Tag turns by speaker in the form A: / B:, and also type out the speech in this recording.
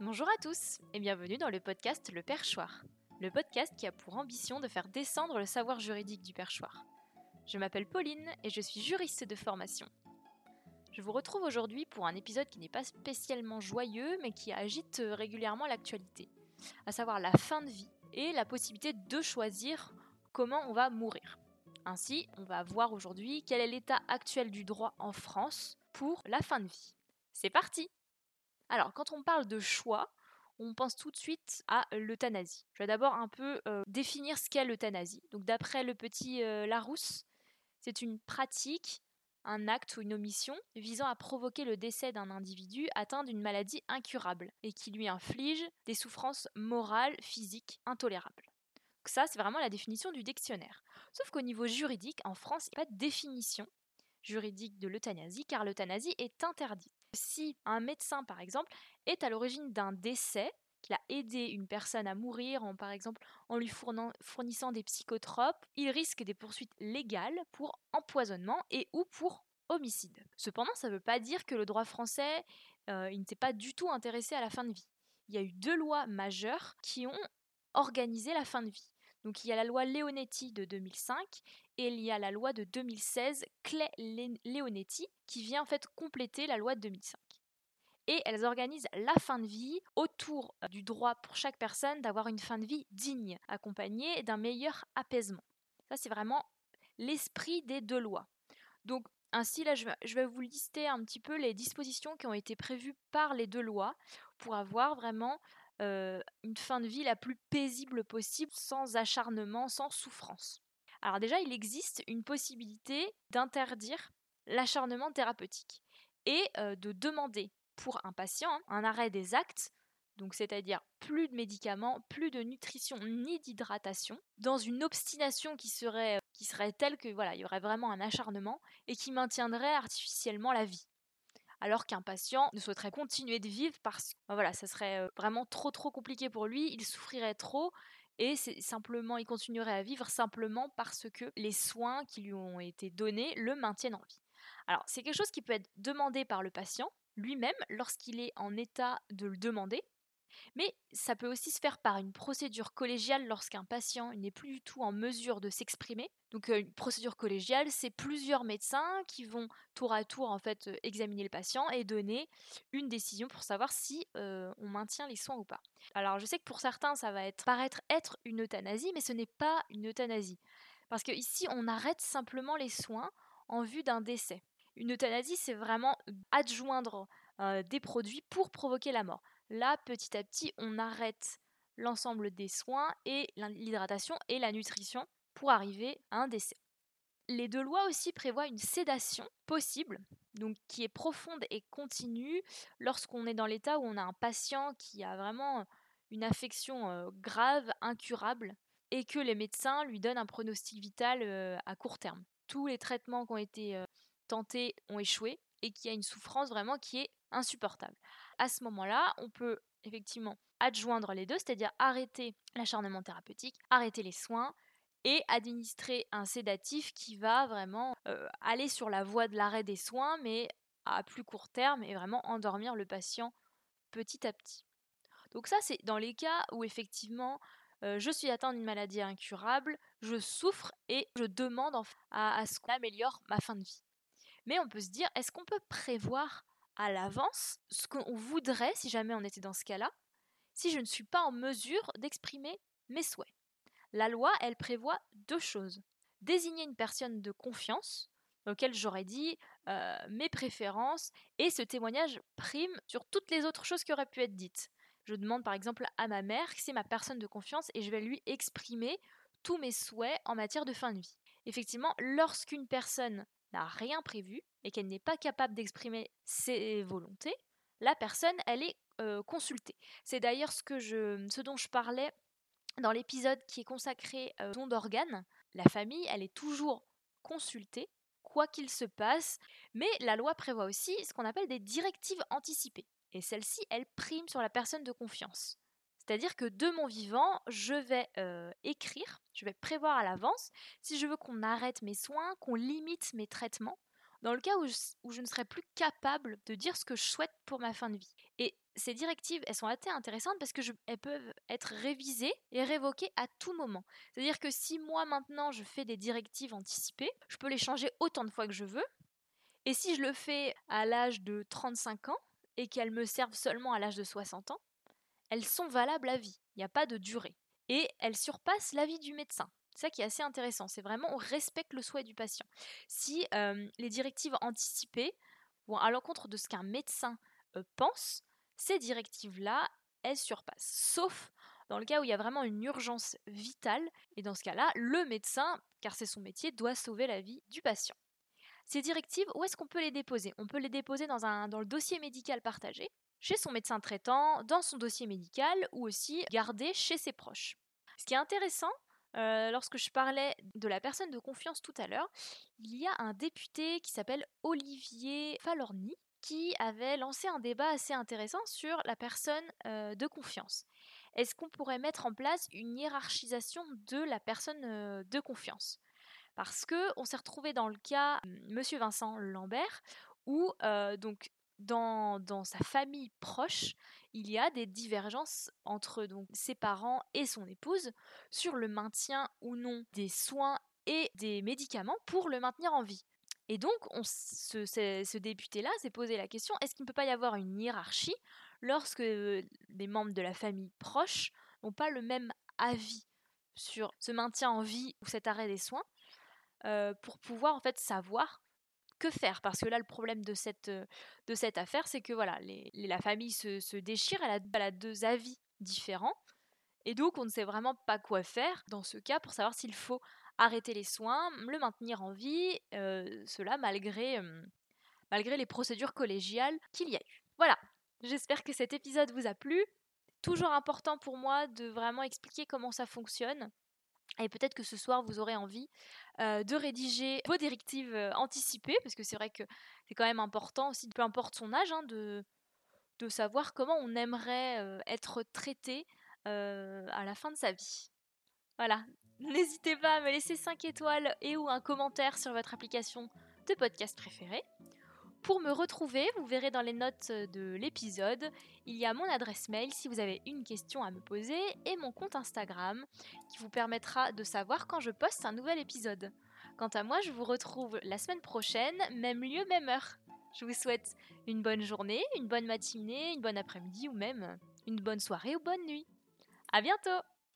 A: Bonjour à tous et bienvenue dans le podcast Le Perchoir, le podcast qui a pour ambition de faire descendre le savoir juridique du perchoir. Je m'appelle Pauline et je suis juriste de formation. Je vous retrouve aujourd'hui pour un épisode qui n'est pas spécialement joyeux mais qui agite régulièrement l'actualité, à savoir la fin de vie et la possibilité de choisir comment on va mourir. Ainsi, on va voir aujourd'hui quel est l'état actuel du droit en France pour la fin de vie. C'est parti alors, quand on parle de choix, on pense tout de suite à l'euthanasie. Je vais d'abord un peu euh, définir ce qu'est l'euthanasie. Donc, d'après le petit euh, Larousse, c'est une pratique, un acte ou une omission visant à provoquer le décès d'un individu atteint d'une maladie incurable et qui lui inflige des souffrances morales, physiques intolérables. Donc ça, c'est vraiment la définition du dictionnaire. Sauf qu'au niveau juridique, en France, il n'y a pas de définition juridique de l'euthanasie car l'euthanasie est interdite. Si un médecin, par exemple, est à l'origine d'un décès, qu'il a aidé une personne à mourir, en, par exemple en lui fournissant des psychotropes, il risque des poursuites légales pour empoisonnement et ou pour homicide. Cependant, ça ne veut pas dire que le droit français euh, ne s'est pas du tout intéressé à la fin de vie. Il y a eu deux lois majeures qui ont organisé la fin de vie. Donc il y a la loi Leonetti de 2005 et il y a la loi de 2016 Clay-Leonetti qui vient en fait compléter la loi de 2005. Et elles organisent la fin de vie autour euh, du droit pour chaque personne d'avoir une fin de vie digne, accompagnée d'un meilleur apaisement. Ça c'est vraiment l'esprit des deux lois. Donc ainsi, là, je vais vous lister un petit peu les dispositions qui ont été prévues par les deux lois pour avoir vraiment euh, une fin de vie la plus paisible possible, sans acharnement, sans souffrance. Alors déjà, il existe une possibilité d'interdire l'acharnement thérapeutique et euh, de demander pour un patient un arrêt des actes, donc c'est-à-dire plus de médicaments, plus de nutrition ni d'hydratation, dans une obstination qui serait, euh, qui serait telle que voilà, il y aurait vraiment un acharnement et qui maintiendrait artificiellement la vie. Alors qu'un patient ne souhaiterait continuer de vivre parce que bah voilà, ça serait vraiment trop trop compliqué pour lui, il souffrirait trop et simplement il continuerait à vivre simplement parce que les soins qui lui ont été donnés le maintiennent en vie. Alors, c'est quelque chose qui peut être demandé par le patient lui-même lorsqu'il est en état de le demander, mais ça peut aussi se faire par une procédure collégiale lorsqu'un patient n'est plus du tout en mesure de s'exprimer. Donc une procédure collégiale, c'est plusieurs médecins qui vont tour à tour en fait examiner le patient et donner une décision pour savoir si on maintient les soins ou pas. Alors je sais que pour certains ça va paraître être une euthanasie, mais ce n'est pas une euthanasie parce que ici on arrête simplement les soins en vue d'un décès. Une euthanasie, c'est vraiment adjoindre des produits pour provoquer la mort. Là, petit à petit, on arrête l'ensemble des soins et l'hydratation et la nutrition pour arriver à un décès. Les deux lois aussi prévoient une sédation possible, donc qui est profonde et continue lorsqu'on est dans l'état où on a un patient qui a vraiment une affection grave, incurable, et que les médecins lui donnent un pronostic vital à court terme. Tous les traitements qui ont été tentés ont échoué et qu'il y a une souffrance vraiment qui est insupportable. À ce moment-là, on peut effectivement adjoindre les deux, c'est-à-dire arrêter l'acharnement thérapeutique, arrêter les soins et administrer un sédatif qui va vraiment euh, aller sur la voie de l'arrêt des soins, mais à plus court terme et vraiment endormir le patient petit à petit. Donc ça, c'est dans les cas où effectivement euh, je suis atteint d'une maladie incurable, je souffre et je demande à ce qu'on améliore ma fin de vie. Mais on peut se dire, est-ce qu'on peut prévoir à l'avance ce qu'on voudrait si jamais on était dans ce cas-là, si je ne suis pas en mesure d'exprimer mes souhaits. La loi, elle prévoit deux choses. Désigner une personne de confiance, auquel j'aurais dit euh, mes préférences, et ce témoignage prime sur toutes les autres choses qui auraient pu être dites. Je demande par exemple à ma mère c'est ma personne de confiance et je vais lui exprimer tous mes souhaits en matière de fin de vie. Effectivement, lorsqu'une personne n'a rien prévu et qu'elle n'est pas capable d'exprimer ses volontés, la personne, elle est euh, consultée. C'est d'ailleurs ce, dont je parlais dans l'épisode qui est consacré au don d'organes. La famille, elle est toujours consultée, quoi qu'il se passe, mais la loi prévoit aussi ce qu'on appelle des directives anticipées. Et celle-ci, elle prime sur la personne de confiance. C'est-à-dire que de mon vivant, je vais euh, écrire, je vais prévoir à l'avance si je veux qu'on arrête mes soins, qu'on limite mes traitements, dans le cas où je, ne serais plus capable de dire ce que je souhaite pour ma fin de vie. Et ces directives, elles sont assez intéressantes parce que elles peuvent être révisées et révoquées à tout moment. C'est-à-dire que si moi maintenant je fais des directives anticipées, je peux les changer autant de fois que je veux. Et si je le fais à l'âge de 35 ans et qu'elles me servent seulement à l'âge de 60 ans, elles sont valables à vie. Il n'y a pas de durée. Et elles surpassent l'avis du médecin. C'est ça qui est assez intéressant. C'est vraiment on respecte le souhait du patient. Si euh, les directives anticipées vont à l'encontre de ce qu'un médecin euh, pense, ces directives-là, elles surpassent. Sauf dans le cas où il y a vraiment une urgence vitale, et dans ce cas-là, le médecin, car c'est son métier, doit sauver la vie du patient. Ces directives, où est-ce qu'on peut les déposer? On peut les déposer dans, un, dans le dossier médical partagé, chez son médecin traitant, dans son dossier médical, ou aussi garder chez ses proches. Ce qui est intéressant, euh, lorsque je parlais de la personne de confiance tout à l'heure, il y a un député qui s'appelle Olivier Falorni qui avait lancé un débat assez intéressant sur la personne euh, de confiance. Est-ce qu'on pourrait mettre en place une hiérarchisation de la personne euh, de confiance? Parce que on s'est retrouvé dans le cas Monsieur Vincent Lambert où donc dans, sa famille proche, il y a des divergences entre ses parents et son épouse sur le maintien ou non des soins et des médicaments pour le maintenir en vie. Et donc, on, ce, député-là s'est posé la question est-ce qu'il ne peut pas y avoir une hiérarchie lorsque les membres de la famille proche n'ont pas le même avis sur ce maintien en vie ou cet arrêt des soins euh, pour pouvoir en fait savoir que faire? Parce que là, le problème de cette, de cette affaire, c'est que voilà, la famille se, déchire, elle a, deux avis différents. Et donc, on ne sait vraiment pas quoi faire dans ce cas pour savoir s'il faut arrêter les soins, le maintenir en vie, euh, cela malgré, euh, malgré les procédures collégiales qu'il y a eu. Voilà, j'espère que cet épisode vous a plu. Toujours important pour moi de vraiment expliquer comment ça fonctionne. Et peut-être que ce soir, vous aurez envie de rédiger vos directives anticipées, parce que c'est vrai que c'est quand même important aussi, peu importe son âge, hein, de, de savoir comment on aimerait être traité à la fin de sa vie. Voilà, N'hésitez pas à me laisser 5 étoiles et ou un commentaire sur votre application de podcast préférée. Pour me retrouver, vous verrez dans les notes de l'épisode, il y a mon adresse mail si vous avez une question à me poser et mon compte Instagram qui vous permettra de savoir quand je poste un nouvel épisode. Quant à moi, je vous retrouve la semaine prochaine, même lieu, même heure. Je vous souhaite une bonne journée, une bonne matinée, une bonne après-midi ou même une bonne soirée ou bonne nuit. À bientôt!